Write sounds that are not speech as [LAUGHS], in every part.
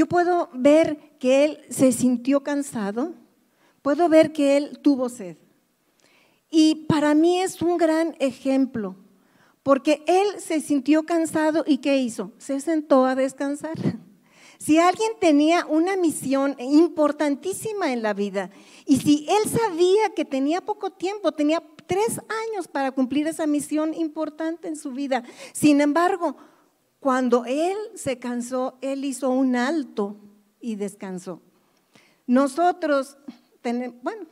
yo puedo ver que él se sintió cansado, puedo ver que él tuvo sed. Y para mí es un gran ejemplo, porque él se sintió cansado y ¿qué hizo? Se sentó a descansar. [LAUGHS] Si alguien tenía una misión importantísima en la vida y si él sabía que tenía poco tiempo, tenía tres años para cumplir esa misión importante en su vida, sin embargo, cuando él se cansó, él hizo un alto y descansó. Nosotros, bueno,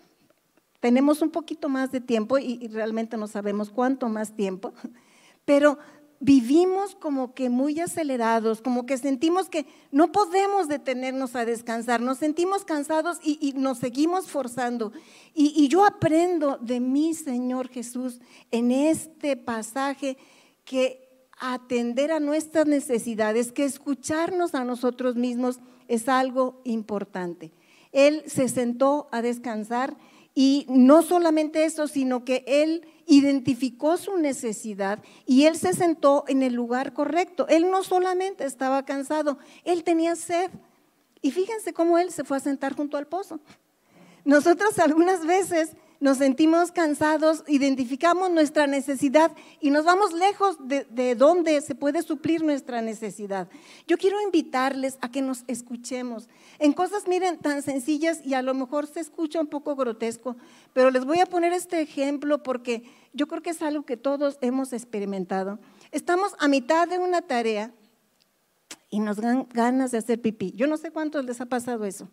tenemos un poquito más de tiempo y, realmente no sabemos cuánto más tiempo, [LAUGHS] pero vivimos como que muy acelerados, como que sentimos que no podemos detenernos a descansar, nos sentimos cansados y, nos seguimos forzando. Y, y, yo aprendo de mi Señor Jesús en este pasaje que atender a nuestras necesidades, que escucharnos a nosotros mismos es algo importante. Él se sentó a descansar y no solamente eso, sino que él identificó su necesidad y él se sentó en el lugar correcto. Él no solamente estaba cansado, él tenía sed. Y fíjense cómo él se fue a sentar junto al pozo. Nosotros algunas veces nos sentimos cansados, identificamos nuestra necesidad y nos vamos lejos de, de, donde se puede suplir nuestra necesidad. Yo quiero invitarles a que nos escuchemos en cosas, miren, tan sencillas y a lo mejor se escucha un poco grotesco, pero les voy a poner este ejemplo porque yo creo que es algo que todos hemos experimentado. Estamos a mitad de una tarea y nos dan ganas de hacer pipí. Yo no sé cuántos les ha pasado eso,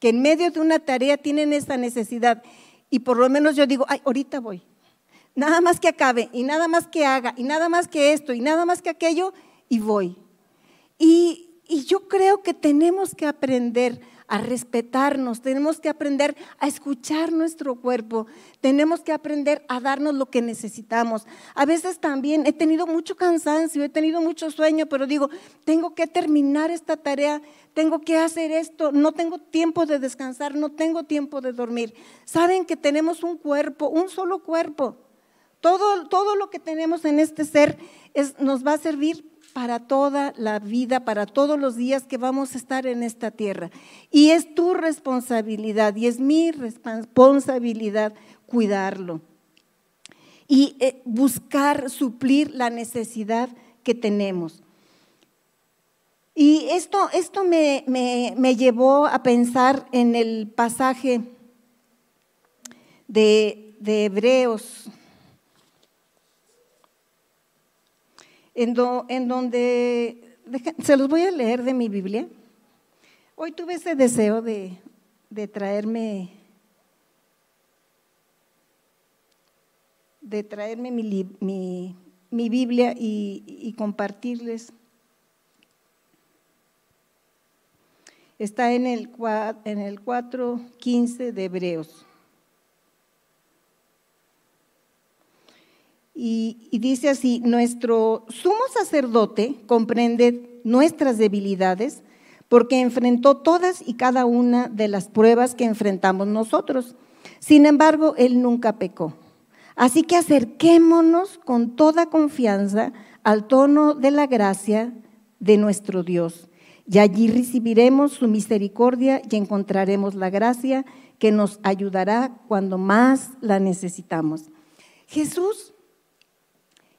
que en medio de una tarea tienen esa necesidad y por lo menos yo digo, ay, ahorita voy. Nada más que acabe y nada más que haga y nada más que esto y nada más que aquello y voy. Y, y yo creo que tenemos que aprender a respetarnos, tenemos que aprender a escuchar nuestro cuerpo, tenemos que aprender a darnos lo que necesitamos. A veces también he tenido mucho cansancio, he tenido mucho sueño, pero digo, tengo que terminar esta tarea, tengo que hacer esto, no tengo tiempo de descansar, no tengo tiempo de dormir. Saben que tenemos un cuerpo, un solo cuerpo. Todo, todo lo que tenemos en este ser nos va a servir para toda la vida, para todos los días que vamos a estar en esta tierra. Y es tu responsabilidad y es mi responsabilidad cuidarlo y eh, buscar suplir la necesidad que tenemos. Y esto, esto me, me, llevó a pensar en el pasaje de, de Hebreos en, donde, se los voy a leer de mi Biblia. Hoy tuve ese deseo de, traerme, de traerme mi, Biblia y, compartirles. Está en el, en el 4.15 de Hebreos. Y, dice así, nuestro sumo sacerdote comprende nuestras debilidades porque enfrentó todas y cada una de las pruebas que enfrentamos nosotros. Sin embargo, él nunca pecó. Así que acerquémonos con toda confianza al tono de la gracia de nuestro Dios. Y allí recibiremos su misericordia y encontraremos la gracia que nos ayudará cuando más la necesitamos. Jesús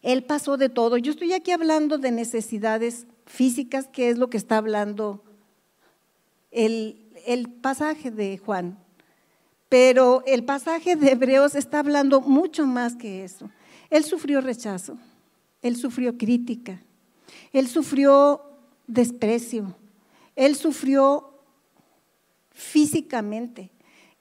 él pasó de todo. Yo estoy aquí hablando de necesidades físicas, que es lo que está hablando el, pasaje de Juan. Pero el pasaje de Hebreos está hablando mucho más que eso. Él sufrió rechazo, él sufrió crítica, él sufrió desprecio, él sufrió físicamente,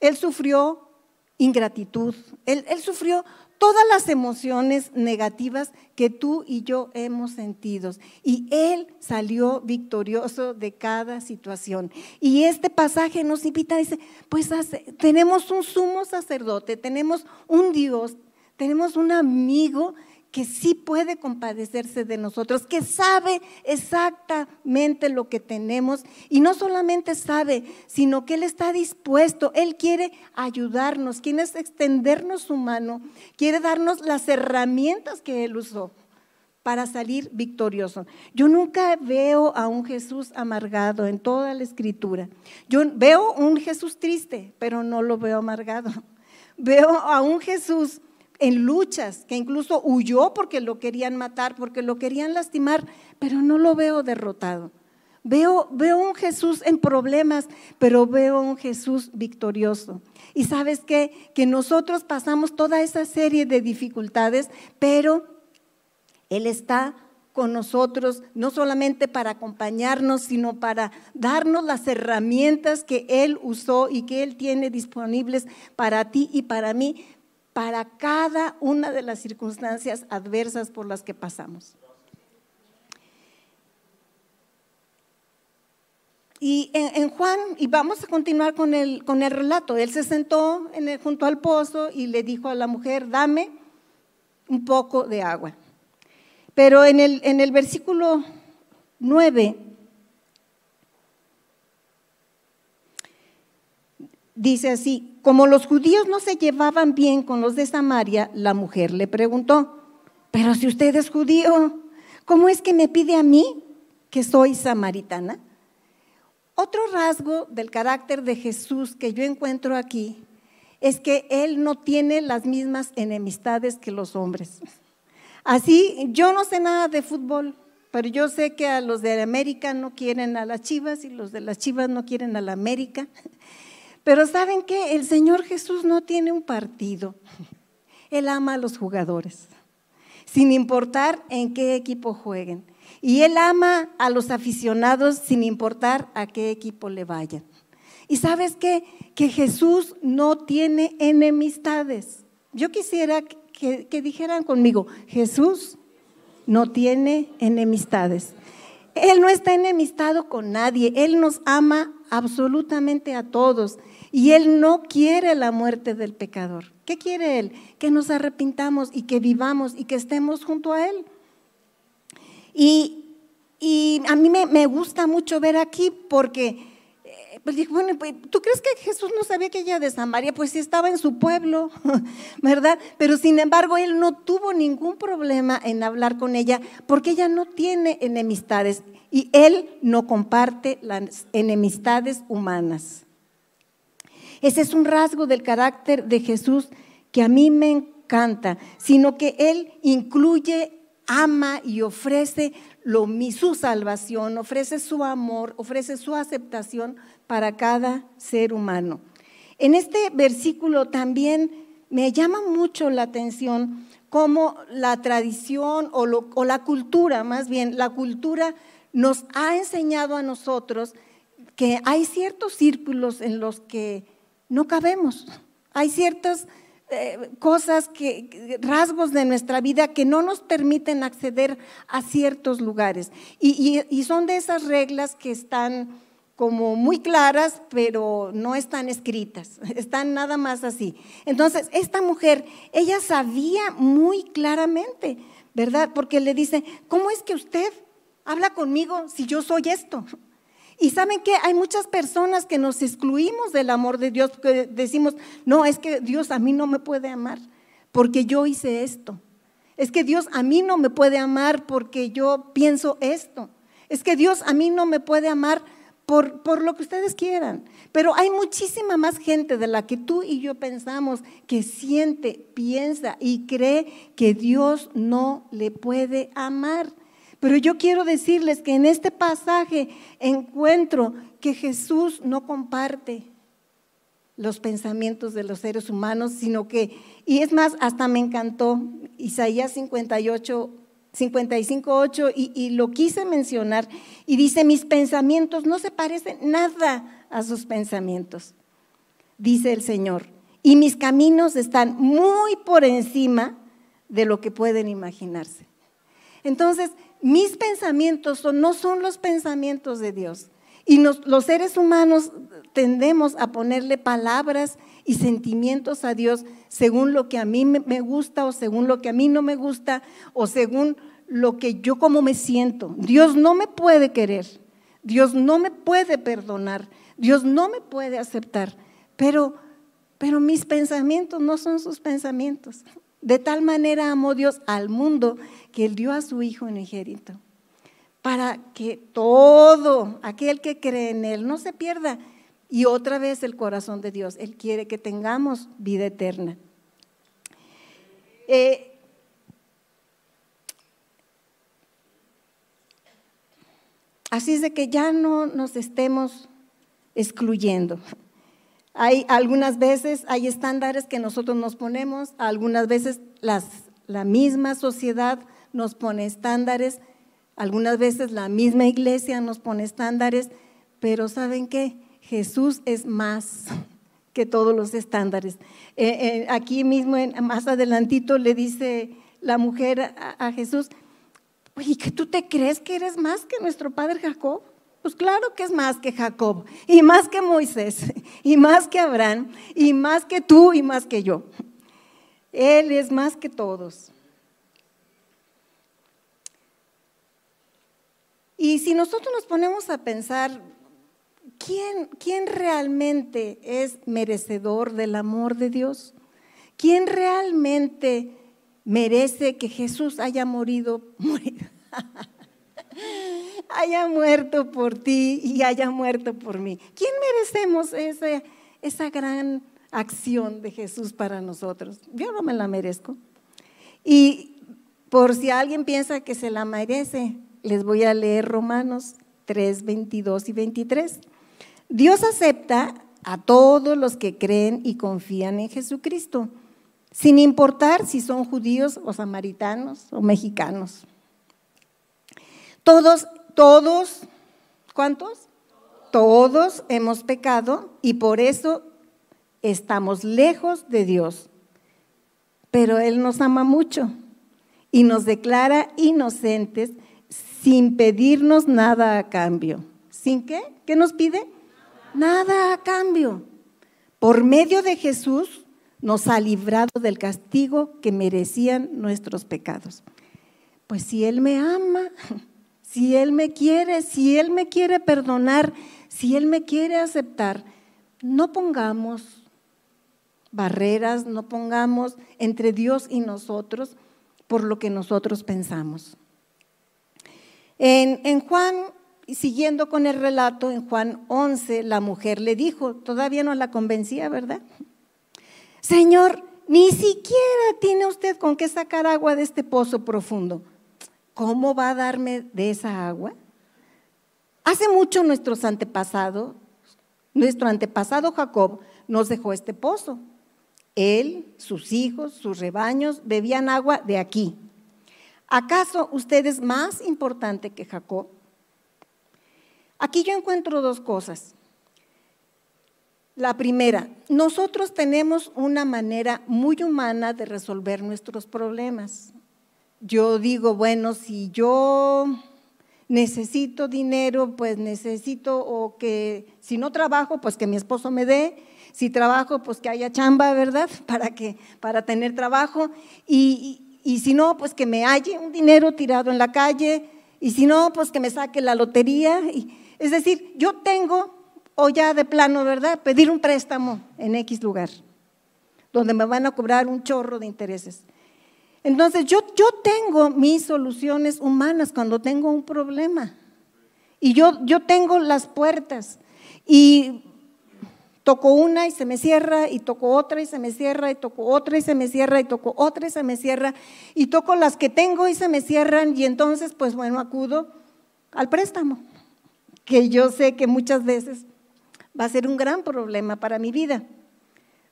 él sufrió ingratitud, él sufrió todas las emociones negativas que tú y yo hemos sentido. Y Él salió victorioso de cada situación. Y este pasaje nos invita, dice, pues tenemos un sumo sacerdote, tenemos un Dios, tenemos un amigo que sí puede compadecerse de nosotros, que sabe exactamente lo que tenemos y no solamente sabe, sino que Él está dispuesto, Él quiere ayudarnos, quiere extendernos su mano, quiere darnos las herramientas que Él usó para salir victorioso. Yo nunca veo a un Jesús amargado en toda la escritura. Yo veo un Jesús triste, pero no lo veo amargado. [LAUGHS] Veo a un Jesús en luchas, que incluso huyó porque lo querían matar, porque lo querían lastimar, pero no lo veo derrotado. Veo, veo un Jesús en problemas, pero veo un Jesús victorioso. Y sabes qué? Que nosotros pasamos toda esa serie de dificultades, pero Él está con nosotros, no solamente para acompañarnos, sino para darnos las herramientas que Él usó y que Él tiene disponibles para ti y para mí, para cada una de las circunstancias adversas por las que pasamos. Y en, Juan, y vamos a continuar con el, con el relato, él se sentó junto al pozo y le dijo a la mujer, dame un poco de agua. Pero en el, en el versículo 9 dice así, como los judíos no se llevaban bien con los de Samaria, la mujer le preguntó, pero si usted es judío, ¿cómo es que me pide a mí que soy samaritana? Otro rasgo del carácter de Jesús que yo encuentro aquí es que Él no tiene las mismas enemistades que los hombres. Así, yo no sé nada de fútbol, pero yo sé que a los de América no quieren a las Chivas y los de las Chivas no quieren a la América. Pero ¿saben qué? El Señor Jesús no tiene un partido. Él ama a los jugadores, sin importar en qué equipo jueguen. Y Él ama a los aficionados sin importar a qué equipo le vayan. Y sabes qué? Que Jesús no tiene enemistades. Yo quisiera que, dijeran conmigo, Jesús no tiene enemistades. Él no está enemistado con nadie, Él nos ama absolutamente a todos y Él no quiere la muerte del pecador. ¿Qué quiere Él? Que nos arrepintamos y que vivamos y que estemos junto a Él. Y, a mí me, gusta mucho ver aquí porque, pues bueno, pues, ¿tú crees que Jesús no sabía que ella de Samaria? Pues sí estaba en su pueblo, [LAUGHS] ¿verdad? Pero sin embargo, él no tuvo ningún problema en hablar con ella porque ella no tiene enemistades y él no comparte las enemistades humanas. Ese es un rasgo del carácter de Jesús que a mí me encanta, sino que él incluye ama y ofrece lo, su salvación, ofrece su amor, ofrece su aceptación para cada ser humano. En este versículo también me llama mucho la atención cómo la tradición o, la cultura, más bien la cultura nos ha enseñado a nosotros que hay ciertos círculos en los que no cabemos, hay ciertos eh, cosas rasgos de nuestra vida que no nos permiten acceder a ciertos lugares. Y, son de esas reglas que están como muy claras, pero no están escritas, [LAUGHS] están nada más así. Entonces, esta mujer, ella sabía muy claramente, ¿verdad? Porque le dice, ¿cómo es que usted habla conmigo si yo soy esto? [LAUGHS] Y saben que hay muchas personas que nos excluimos del amor de Dios, porque decimos, no, es que Dios a mí no me puede amar porque yo hice esto. Es que Dios a mí no me puede amar porque yo pienso esto. Es que Dios a mí no me puede amar por, por, lo que ustedes quieran. Pero hay muchísima más gente de la que tú y yo pensamos que siente, piensa y cree que Dios no le puede amar. Pero yo quiero decirles que en este pasaje encuentro que Jesús no comparte los pensamientos de los seres humanos, sino que, y es más, hasta me encantó Isaías 58, 55, 8, y, y lo quise mencionar, y dice, mis pensamientos no se parecen nada a sus pensamientos, dice el Señor, y mis caminos están muy por encima de lo que pueden imaginarse. Entonces, mis pensamientos no son los pensamientos de Dios. Y los seres humanos tendemos a ponerle palabras y sentimientos a Dios según lo que a mí me gusta o según lo que a mí no me gusta o según lo que yo como me siento. Dios no me puede querer, Dios no me puede perdonar, Dios no me puede aceptar, pero, pero mis pensamientos no son sus pensamientos. De tal manera amó Dios al mundo que él dio a su Hijo unigénito, para que todo aquel que cree en él no se pierda. Y otra vez el corazón de Dios, Él quiere que tengamos vida eterna. Eh, así es de que ya no nos estemos excluyendo. Hay algunas veces, hay estándares que nosotros nos ponemos, algunas veces la misma sociedad nos pone estándares, algunas veces la misma iglesia nos pone estándares, pero ¿saben qué? Jesús es más que todos los estándares. Eh, eh, aquí mismo, más adelantito, le dice la mujer a, a Jesús, oye, ¿que tú te crees que eres más que nuestro padre Jacob? Pues claro que es más que Jacob, y más que Moisés, y más que Abraham, y más que tú, y más que yo. Él es más que todos. Y si nosotros nos ponemos a pensar, ¿quién, ¿quién realmente es merecedor del amor de Dios? ¿Quién realmente merece que Jesús haya morido, [LAUGHS] haya muerto por ti y haya muerto por mí? ¿Quién merecemos esa, esa gran acción de Jesús para nosotros? Yo no me la merezco. Y por si alguien piensa que se la merece, les voy a leer Romanos 3, 22 y 23. Dios acepta a todos los que creen y confían en Jesucristo, sin importar si son judíos o samaritanos o mexicanos. Todos, todos, ¿cuántos? Todos hemos pecado y por eso estamos lejos de Dios. Pero Él nos ama mucho y nos declara inocentes sin pedirnos nada a cambio. ¿Sin qué? ¿Qué nos pide? Nada a cambio. Por medio de Jesús nos ha librado del castigo que merecían nuestros pecados. Pues si Él me ama, [LAUGHS] si Él me quiere, si Él me quiere perdonar, si Él me quiere aceptar, no pongamos barreras, no pongamos entre Dios y nosotros por lo que nosotros pensamos. En, en Juan siguiendo con el relato, en Juan 11, la mujer le dijo, todavía no la convencía, ¿verdad? Señor, ni siquiera tiene usted con qué sacar agua de este pozo profundo. ¿Cómo va a darme de esa agua? Hace mucho nuestros antepasados, nuestro antepasado Jacob nos dejó este pozo. Él, sus hijos, sus rebaños bebían agua de aquí. ¿Acaso usted es más importante que Jacob? Aquí yo encuentro dos cosas. La primera, nosotros tenemos una manera muy humana de resolver nuestros problemas. Yo digo, bueno, si yo necesito dinero, pues necesito o que si no trabajo, pues que mi esposo me dé, si trabajo, pues que haya chamba, ¿verdad? [LAUGHS] Para que para tener trabajo y, y si no, pues que me halle un dinero tirado en la calle y si no, pues que me saque la lotería y es decir, yo tengo, o ya de plano, ¿verdad? Pedir un préstamo en X lugar, donde me van a cobrar un chorro de intereses. Entonces, yo, yo tengo mis soluciones humanas cuando tengo un problema. Y yo, yo tengo las puertas. Y toco una y se me cierra, y toco otra y se me cierra, y toco otra y se me cierra, y toco otra y se me cierra, y toco las que tengo y se me cierran, y entonces, pues bueno, acudo al préstamo que yo sé que muchas veces va a ser un gran problema para mi vida.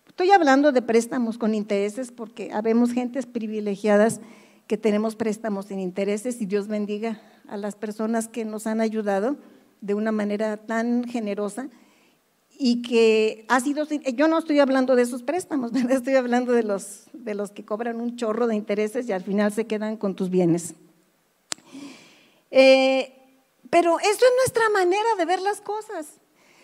Estoy hablando de préstamos con intereses porque habemos gentes privilegiadas que tenemos préstamos sin intereses y Dios bendiga a las personas que nos han ayudado de una manera tan generosa y que ha sido, yo no estoy hablando de esos préstamos, [LAUGHS] estoy hablando de los, de los que cobran un chorro de intereses y al final se quedan con tus bienes. Eh, pero eso es nuestra manera de ver las cosas.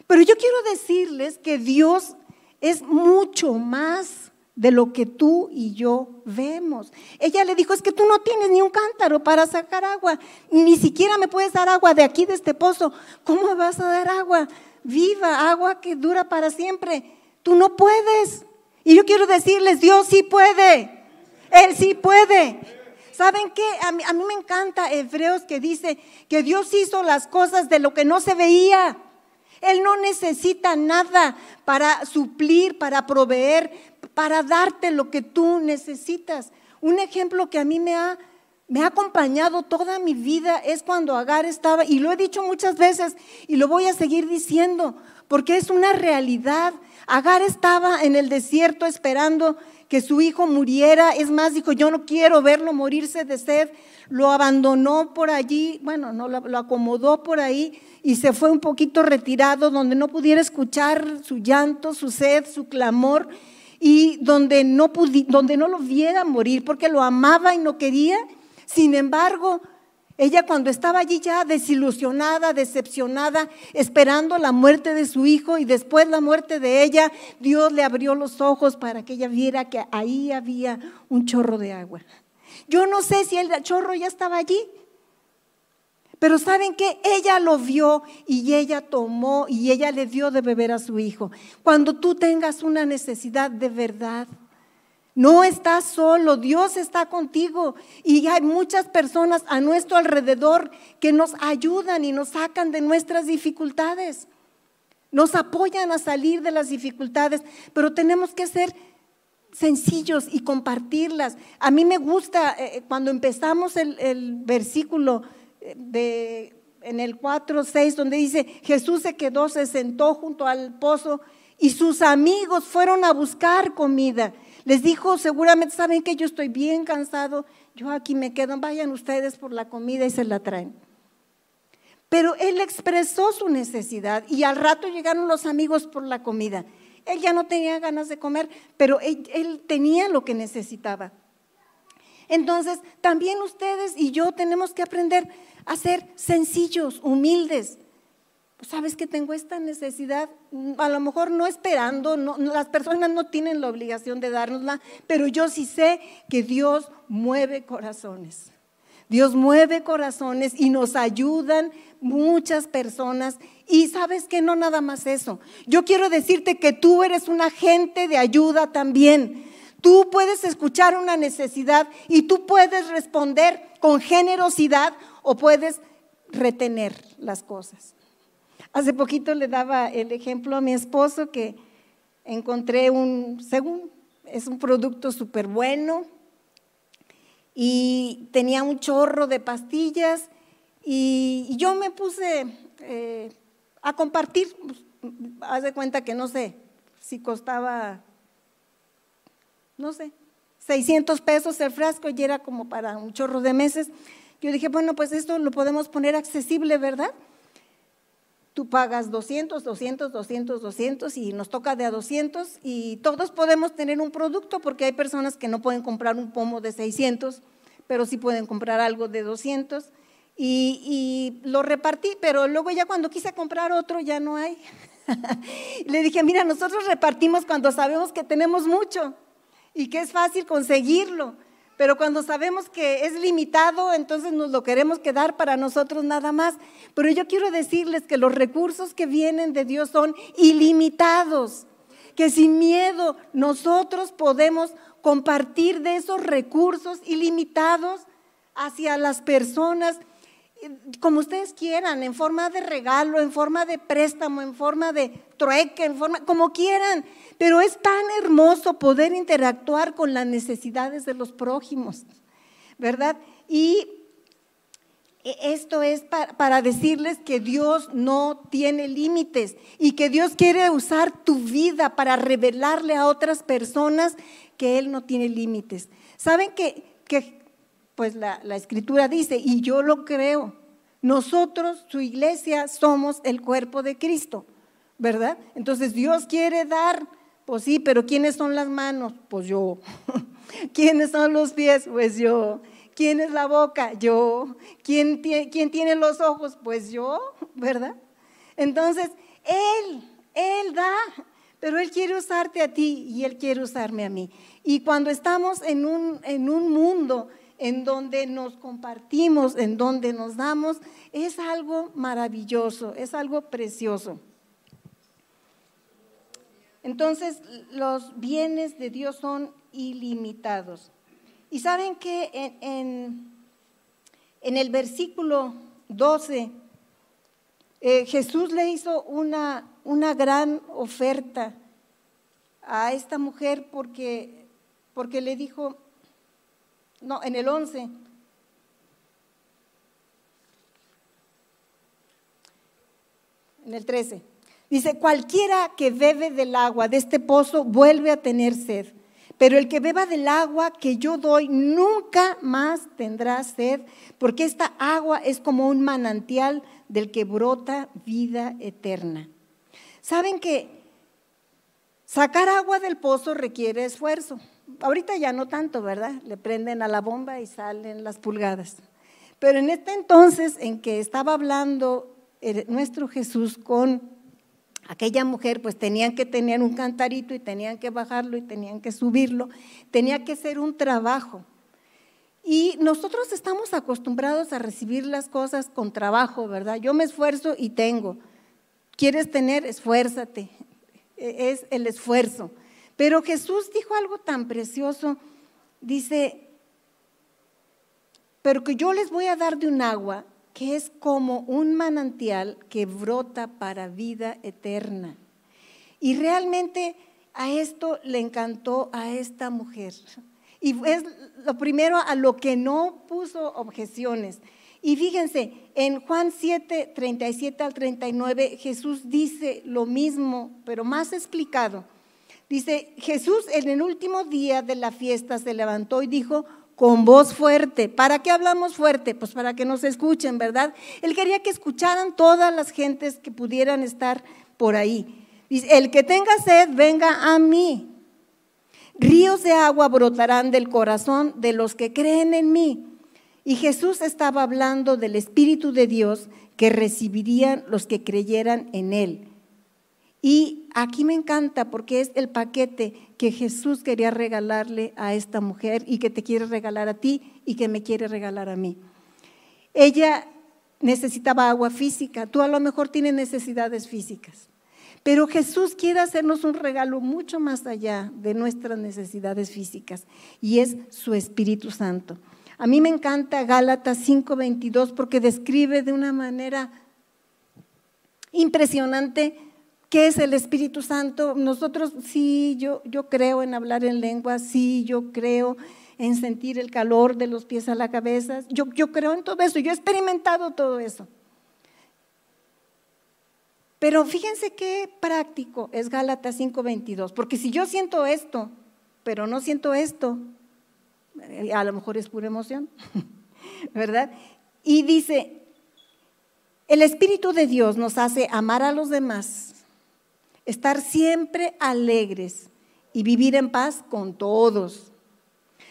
Pero yo quiero decirles que Dios es mucho más de lo que tú y yo vemos. Ella le dijo, es que tú no tienes ni un cántaro para sacar agua, ni siquiera me puedes dar agua de aquí, de este pozo. ¿Cómo vas a dar agua viva, agua que dura para siempre? Tú no puedes. Y yo quiero decirles, Dios sí puede. Él sí puede. ¿Saben qué? A mí, me encanta Hebreos que dice que Dios hizo las cosas de lo que no se veía. Él no necesita nada para suplir, para proveer, para darte lo que tú necesitas. Un ejemplo que a mí me ha, me ha acompañado toda mi vida es cuando Agar estaba, y lo he dicho muchas veces y lo voy a seguir diciendo, porque es una realidad. Agar estaba en el desierto esperando que su hijo muriera. Es más, dijo, yo no quiero verlo morirse de sed. Lo abandonó por allí, bueno, no lo, acomodó por ahí y se fue un poquito retirado donde no pudiera escuchar su llanto, su sed, su clamor y donde no, donde no lo viera morir porque lo amaba y no quería. Sin embargo, ella cuando estaba allí ya desilusionada, decepcionada, esperando la muerte de su hijo y después la muerte de ella, Dios le abrió los ojos para que ella viera que ahí había un chorro de agua. Yo no sé si el chorro ya estaba allí, pero ¿saben qué? Ella lo vio y ella tomó y ella le dio de beber a su hijo. Cuando tú tengas una necesidad de verdad, no estás solo, Dios está contigo y hay muchas personas a nuestro alrededor que nos ayudan y nos sacan de nuestras dificultades. Nos apoyan a salir de las dificultades, pero tenemos que ser sencillos y compartirlas. A mí me gusta eh, eh, cuando empezamos el, el versículo de, en el 4, 6, donde dice, Jesús se quedó, se sentó junto al pozo y sus amigos fueron a buscar comida. Les dijo, seguramente saben que yo estoy bien cansado, yo aquí me quedo, vayan ustedes por la comida y se la traen. Pero él expresó su necesidad y al rato llegaron los amigos por la comida. Él ya no tenía ganas de comer, pero él, él tenía lo que necesitaba. Entonces, también ustedes y yo tenemos que aprender a ser sencillos, humildes. Sabes que tengo esta necesidad, a lo mejor no esperando, las personas no tienen la obligación de dárnosla, pero yo sí sé que Dios mueve corazones. Dios mueve corazones y nos ayudan muchas personas. Y sabes que no nada más eso. Yo quiero decirte que tú eres un agente de ayuda también. Tú puedes escuchar una necesidad y tú puedes responder con generosidad o puedes retener las cosas. Hace poquito le daba el ejemplo a mi esposo que encontré un, según, es un producto súper bueno y tenía un chorro de pastillas y, yo me puse eh, a compartir, haz de cuenta que no sé si costaba, no sé, 600 pesos el frasco y era como para un chorro de meses. Yo dije, bueno, pues esto lo podemos poner accesible, ¿verdad? Tú pagas 200, 200, 200, 200 y nos toca de a 200 y todos podemos tener un producto porque hay personas que no pueden comprar un pomo de 600, pero sí pueden comprar algo de 200 y, y lo repartí, pero luego ya cuando quise comprar otro ya no hay. [LAUGHS] Le dije, mira, nosotros repartimos cuando sabemos que tenemos mucho y que es fácil conseguirlo. Pero cuando sabemos que es limitado, entonces nos lo queremos quedar para nosotros nada más. Pero yo quiero decirles que los recursos que vienen de Dios son ilimitados, que sin miedo nosotros podemos compartir de esos recursos ilimitados hacia las personas como ustedes quieran, en forma de regalo, en forma de préstamo, en forma de trueque, en forma, como quieran. Pero es tan hermoso poder interactuar con las necesidades de los prójimos, ¿verdad? Y esto es para, decirles que Dios no tiene límites y que Dios quiere usar tu vida para revelarle a otras personas que Él no tiene límites. ¿Saben que, que pues la, escritura dice, y yo lo creo, nosotros, su iglesia, somos el cuerpo de Cristo, ¿verdad? Entonces Dios quiere dar pues sí, pero ¿quiénes son las manos? Pues yo. [LAUGHS] ¿Quiénes son los pies? Pues yo. ¿Quién es la boca? Yo. ¿Quién, ¿Quién tiene los ojos? Pues yo, ¿verdad? Entonces, Él, Él da, pero Él quiere usarte a ti y Él quiere usarme a mí. Y cuando estamos en un, en un mundo en donde nos compartimos, en donde nos damos, es algo maravilloso, es algo precioso. Entonces, los bienes de Dios son ilimitados. Y saben que en, el versículo 12, eh, Jesús le hizo una, una gran oferta a esta mujer porque, porque le dijo, no, en el 11, en el 13, dice, cualquiera que bebe del agua de este pozo vuelve a tener sed, pero el que beba del agua que yo doy nunca más tendrá sed, porque esta agua es como un manantial del que brota vida eterna. ¿Saben que Sacar agua del pozo requiere esfuerzo. Ahorita ya no tanto, ¿verdad? Le prenden a la bomba y salen las pulgadas. Pero en este entonces en que estaba hablando nuestro Jesús con aquella mujer, pues tenían que tener un cantarito y tenían que bajarlo y tenían que subirlo. Tenía que ser un trabajo. Y nosotros estamos acostumbrados a recibir las cosas con trabajo, ¿verdad? Yo me esfuerzo y tengo. ¿Quieres tener? Esfuérzate es el esfuerzo. Pero Jesús dijo algo tan precioso, dice, pero que yo les voy a dar de un agua que es como un manantial que brota para vida eterna. Y realmente a esto le encantó a esta mujer. Y es lo primero a lo que no puso objeciones. Y fíjense, en Juan 7, 37 al 39, Jesús dice lo mismo, pero más explicado. Dice, Jesús en el último día de la fiesta se levantó y dijo con voz fuerte. ¿Para qué hablamos fuerte? Pues para que nos escuchen, ¿verdad? Él quería que escucharan todas las gentes que pudieran estar por ahí. Dice, el que tenga sed, venga a mí. Ríos de agua brotarán del corazón de los que creen en mí. Y Jesús estaba hablando del Espíritu de Dios que recibirían los que creyeran en Él. Y aquí me encanta porque es el paquete que Jesús quería regalarle a esta mujer y que te quiere regalar a ti y que me quiere regalar a mí. Ella necesitaba agua física, tú a lo mejor tienes necesidades físicas, pero Jesús quiere hacernos un regalo mucho más allá de nuestras necesidades físicas y es su Espíritu Santo. A mí me encanta Gálatas 5:22 porque describe de una manera impresionante qué es el Espíritu Santo. Nosotros sí, yo, yo creo en hablar en lengua, sí, yo creo en sentir el calor de los pies a la cabeza. Yo, yo creo en todo eso, yo he experimentado todo eso. Pero fíjense qué práctico es Gálatas 5:22, porque si yo siento esto, pero no siento esto, eh, a lo mejor es pura emoción, [LAUGHS] ¿verdad? Y dice, el Espíritu de Dios nos hace amar a los demás, estar siempre alegres y vivir en paz con todos.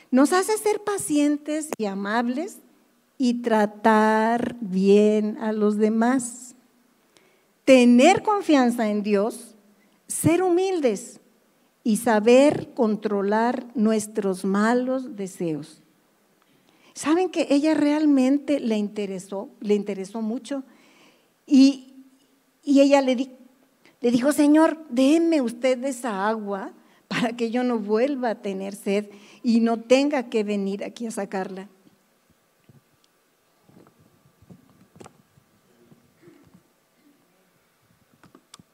Nos hace ser pacientes y amables y tratar bien a los demás. Tener confianza en Dios, ser humildes y saber controlar nuestros malos deseos. ¿Saben que ella realmente le interesó, le interesó mucho? Y, ella le, le dijo, Señor, déme usted esa agua para que yo no vuelva a tener sed y no tenga que venir aquí a sacarla.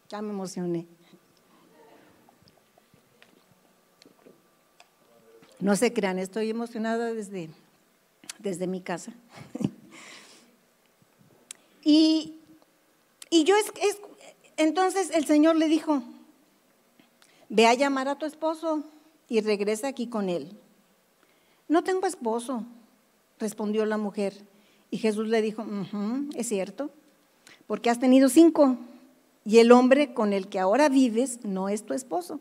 Ya me emocioné. No se crean, estoy emocionada desde, desde mi casa. [LAUGHS] y, yo es, es, entonces el Señor le dijo, ve a llamar a tu esposo y regresa aquí con él. No tengo esposo, respondió la mujer. Y Jesús le dijo, es cierto, porque has tenido cinco y el hombre con el que ahora vives no es tu esposo.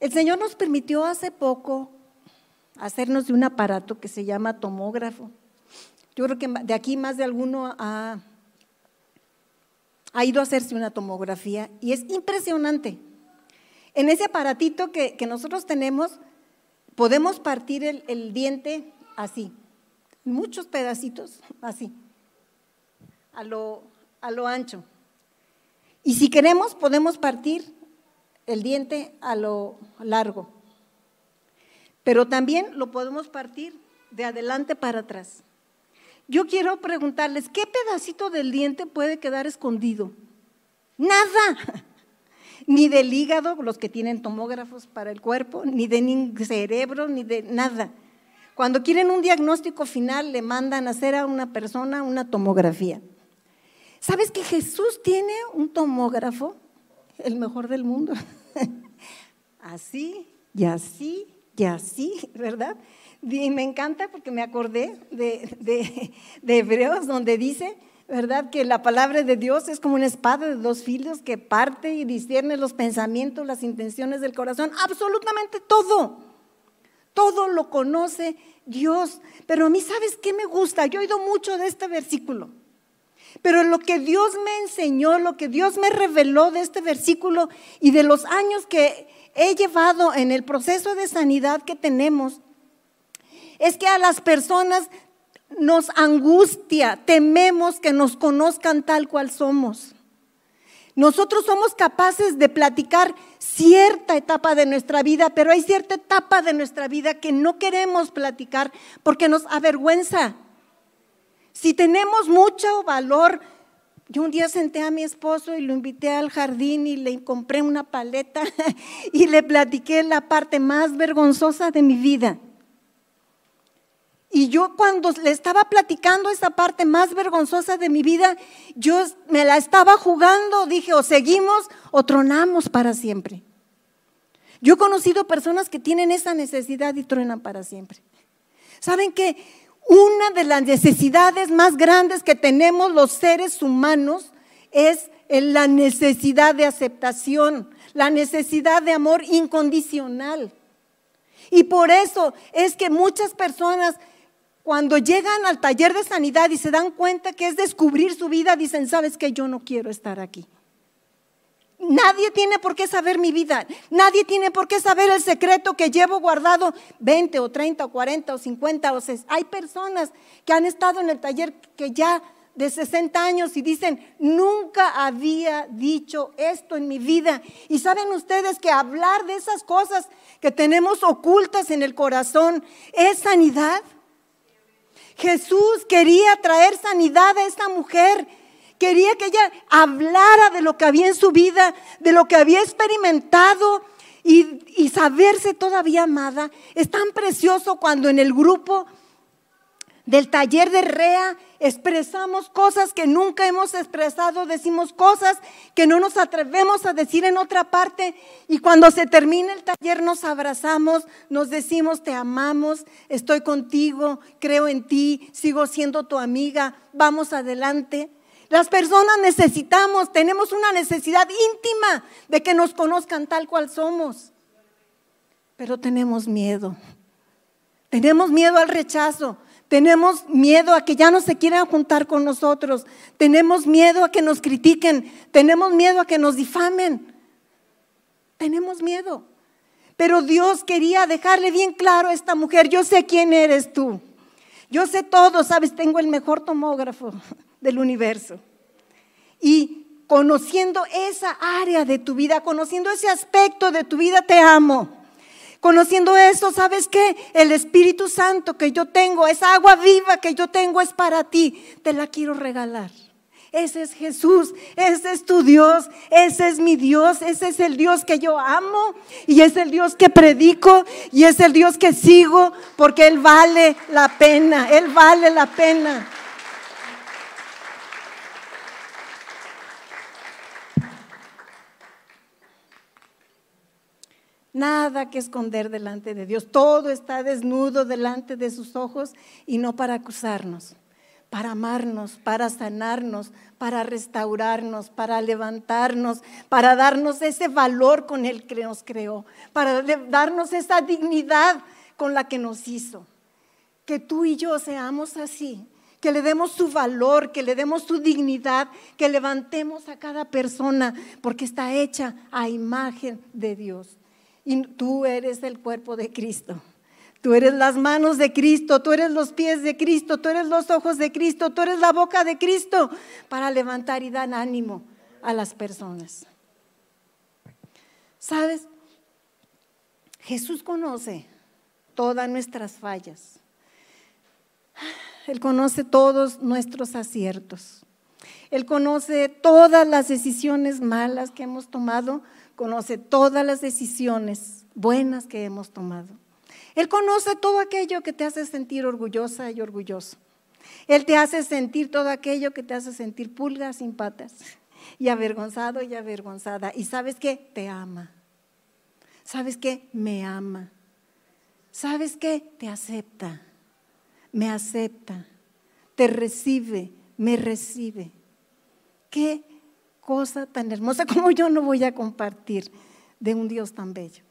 El Señor nos permitió hace poco hacernos de un aparato que se llama tomógrafo. Yo creo que de aquí más de alguno ha, ido a hacerse una tomografía y es impresionante. En ese aparatito que, nosotros tenemos, podemos partir el, el diente así, muchos pedacitos así, a lo, a lo ancho. Y si queremos, podemos partir el diente a lo largo. pero también lo podemos partir de adelante para atrás. Yo quiero preguntarles, ¿qué pedacito del diente puede quedar escondido? Nada. [LAUGHS] Ni del hígado, los que tienen tomógrafos para el cuerpo, ni de cerebro, ni de nada. Cuando quieren un diagnóstico final, le mandan a hacer a una persona una tomografía. ¿Sabes que Jesús tiene un tomógrafo? El mejor del mundo. [LAUGHS] así, y así, y así, [LAUGHS] ¿verdad? Y me encanta porque me acordé de, Hebreos donde dice, ¿verdad? Que la palabra de Dios es como una espada de dos filos que parte y discierne los pensamientos, las intenciones del corazón, absolutamente todo. Todo lo conoce Dios. Pero a mí, ¿sabes qué me gusta? Yo he oído mucho de este versículo. Pero lo que Dios me enseñó, lo que Dios me reveló de este versículo y de los años que he llevado en el proceso de sanidad que tenemos, es que a las personas nos angustia, tememos que nos conozcan tal cual somos. Nosotros somos capaces de platicar cierta etapa de nuestra vida, pero hay cierta etapa de nuestra vida que no queremos platicar porque nos avergüenza. Si tenemos mucho valor, yo un día senté a mi esposo y lo invité al jardín y le compré una paleta [LAUGHS] y le platiqué la parte más vergonzosa de mi vida. Y yo cuando le estaba platicando esa parte más vergonzosa de mi vida, yo me la estaba jugando, dije, o seguimos o tronamos para siempre. Yo he conocido personas que tienen esa necesidad y truenan para siempre. ¿Saben que una de las necesidades más grandes que tenemos los seres humanos es la necesidad de aceptación, la necesidad de amor incondicional? Y por eso es que muchas personas cuando llegan al taller de sanidad y se dan cuenta que es descubrir su vida, dicen, sabes que yo no quiero estar aquí. Nadie tiene por qué saber mi vida. Nadie tiene por qué saber el secreto que llevo guardado 20 o 30 o 40 o 50 o 60. Hay personas que han estado en el taller que ya de 60 años y dicen, nunca había dicho esto en mi vida. Y saben ustedes que hablar de esas cosas que tenemos ocultas en el corazón es sanidad. Jesús quería traer sanidad a esta mujer. Quería que ella hablara de lo que había en su vida, de lo que había experimentado y, saberse todavía amada. Es tan precioso cuando en el grupo del taller de REA expresamos cosas que nunca hemos expresado, decimos cosas que no nos atrevemos a decir en otra parte y cuando se termina el taller nos abrazamos, nos decimos te amamos, estoy contigo, creo en ti, sigo siendo tu amiga, vamos adelante. Las personas necesitamos, tenemos una necesidad íntima de que nos conozcan tal cual somos, pero tenemos miedo. Tenemos miedo al rechazo, tenemos miedo a que ya no se quieran juntar con nosotros. Tenemos miedo a que nos critiquen. Tenemos miedo a que nos difamen. Tenemos miedo. Pero Dios quería dejarle bien claro a esta mujer, yo sé quién eres tú. Yo sé todo, sabes, tengo el mejor tomógrafo del universo. Y conociendo esa área de tu vida, conociendo ese aspecto de tu vida, te amo. Conociendo eso, ¿sabes qué? El Espíritu Santo que yo tengo, esa agua viva que yo tengo es para ti. Te la quiero regalar. Ese es Jesús, ese es tu Dios, ese es mi Dios, ese es el Dios que yo amo y es el Dios que predico y es el Dios que sigo porque Él vale la pena, Él vale la pena. Nada que esconder delante de Dios. Todo está desnudo delante de sus ojos y no para acusarnos, para amarnos, para sanarnos, para restaurarnos, para levantarnos, para darnos ese valor con el que nos creó, para darnos esa dignidad con la que nos hizo. Que tú y yo seamos así, que le demos su valor, que le demos su dignidad, que levantemos a cada persona, porque está hecha a imagen de Dios. Y tú eres el cuerpo de Cristo. Tú eres las manos de Cristo, tú eres los pies de Cristo, tú eres los ojos de Cristo, tú eres la boca de Cristo para levantar y dar ánimo a las personas. ¿Sabes? Jesús conoce todas nuestras fallas. Él conoce todos nuestros aciertos. Él conoce todas las decisiones malas que hemos tomado, conoce todas las decisiones buenas que hemos tomado. Él conoce todo aquello que te hace sentir orgullosa y orgulloso. Él te hace sentir todo aquello que te hace sentir pulgas sin patas y avergonzado y avergonzada. Y sabes qué? Te ama. ¿Sabes qué? Me ama. ¿Sabes qué? Te acepta. Me acepta. Te recibe. Me recibe. Qué cosa tan hermosa [LAUGHS] como yo no voy a compartir de un Dios tan bello.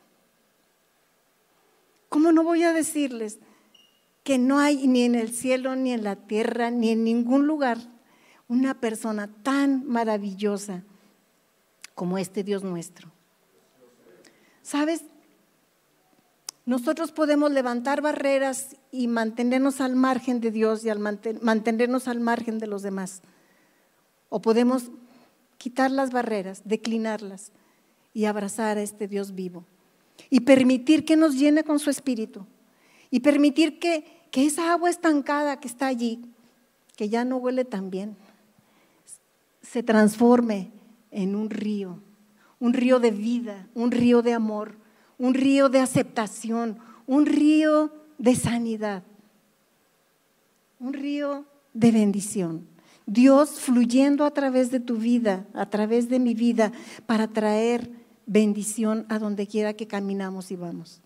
¿Cómo no voy a decirles que no hay ni en el cielo, ni en la tierra, ni en ningún lugar una persona tan maravillosa como este Dios nuestro? ¿Sabes? Nosotros podemos levantar barreras y mantenernos al margen de Dios y al mantenernos al margen de los demás. O podemos quitar las barreras, declinarlas y abrazar a este Dios vivo. Y permitir que nos llene con su espíritu. Y permitir que, que esa agua estancada que está allí, que ya no huele tan bien, se transforme en un río, un río de vida, un río de amor, un río de aceptación, un río de sanidad, un río de bendición. Dios fluyendo a través de tu vida, a través de mi vida, para traer bendición a donde quiera que caminamos y vamos.